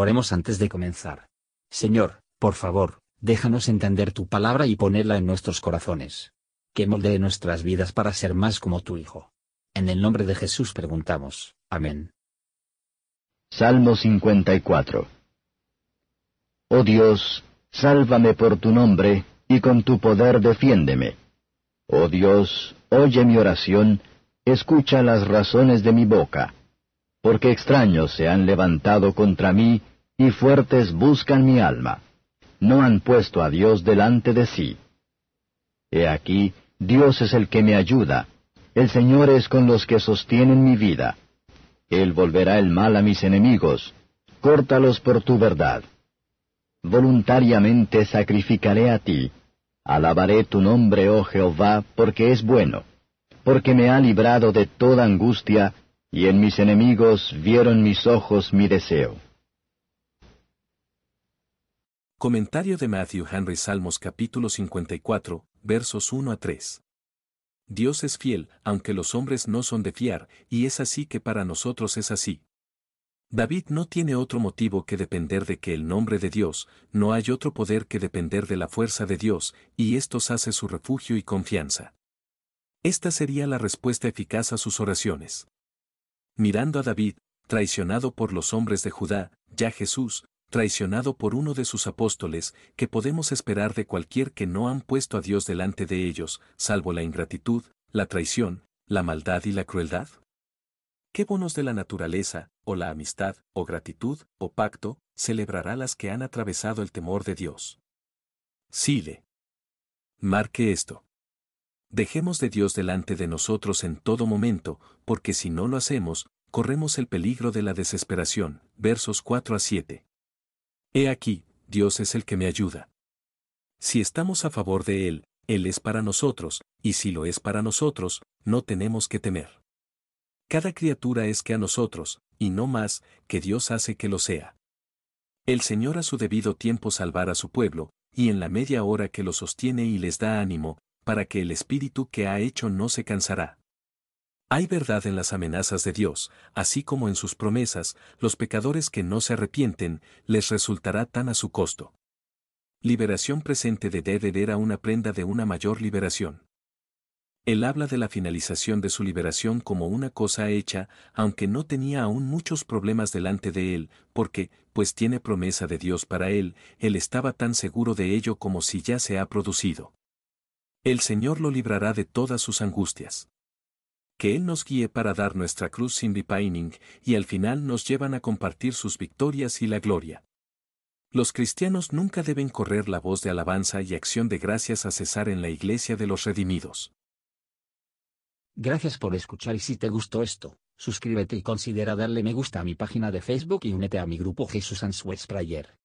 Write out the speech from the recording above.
Oremos antes de comenzar. Señor, por favor, déjanos entender tu palabra y ponerla en nuestros corazones. Que moldee nuestras vidas para ser más como tu Hijo. En el nombre de Jesús preguntamos. Amén. Salmo 54 Oh Dios, sálvame por tu nombre, y con tu poder defiéndeme. Oh Dios, oye mi oración, escucha las razones de mi boca. Porque extraños se han levantado contra mí, y fuertes buscan mi alma. No han puesto a Dios delante de sí. He aquí, Dios es el que me ayuda. El Señor es con los que sostienen mi vida. Él volverá el mal a mis enemigos. Córtalos por tu verdad. Voluntariamente sacrificaré a ti. Alabaré tu nombre, oh Jehová, porque es bueno, porque me ha librado de toda angustia, y en mis enemigos vieron mis ojos mi deseo. Comentario de Matthew Henry Salmos capítulo 54, versos 1 a 3. Dios es fiel, aunque los hombres no son de fiar, y es así que para nosotros es así. David no tiene otro motivo que depender de que el nombre de Dios, no hay otro poder que depender de la fuerza de Dios, y estos hace su refugio y confianza. Esta sería la respuesta eficaz a sus oraciones. Mirando a David, traicionado por los hombres de Judá, ya Jesús, traicionado por uno de sus apóstoles, que podemos esperar de cualquier que no han puesto a Dios delante de ellos, salvo la ingratitud, la traición, la maldad y la crueldad? ¿Qué bonos de la naturaleza, o la amistad, o gratitud, o pacto, celebrará las que han atravesado el temor de Dios? Sile. Marque esto. Dejemos de Dios delante de nosotros en todo momento, porque si no lo hacemos, corremos el peligro de la desesperación. Versos 4 a 7. He aquí, Dios es el que me ayuda. Si estamos a favor de Él, Él es para nosotros, y si lo es para nosotros, no tenemos que temer. Cada criatura es que a nosotros, y no más, que Dios hace que lo sea. El Señor a su debido tiempo salvará a su pueblo, y en la media hora que lo sostiene y les da ánimo, para que el espíritu que ha hecho no se cansará. Hay verdad en las amenazas de Dios, así como en sus promesas, los pecadores que no se arrepienten, les resultará tan a su costo. Liberación presente de David era una prenda de una mayor liberación. Él habla de la finalización de su liberación como una cosa hecha, aunque no tenía aún muchos problemas delante de él, porque, pues tiene promesa de Dios para él, él estaba tan seguro de ello como si ya se ha producido. El Señor lo librará de todas sus angustias. Que Él nos guíe para dar nuestra cruz sin repaining, y al final nos llevan a compartir sus victorias y la gloria. Los cristianos nunca deben correr la voz de alabanza y acción de gracias a cesar en la iglesia de los redimidos. Gracias por escuchar y si te gustó esto, suscríbete y considera darle me gusta a mi página de Facebook y únete a mi grupo Jesús Answers Prayer.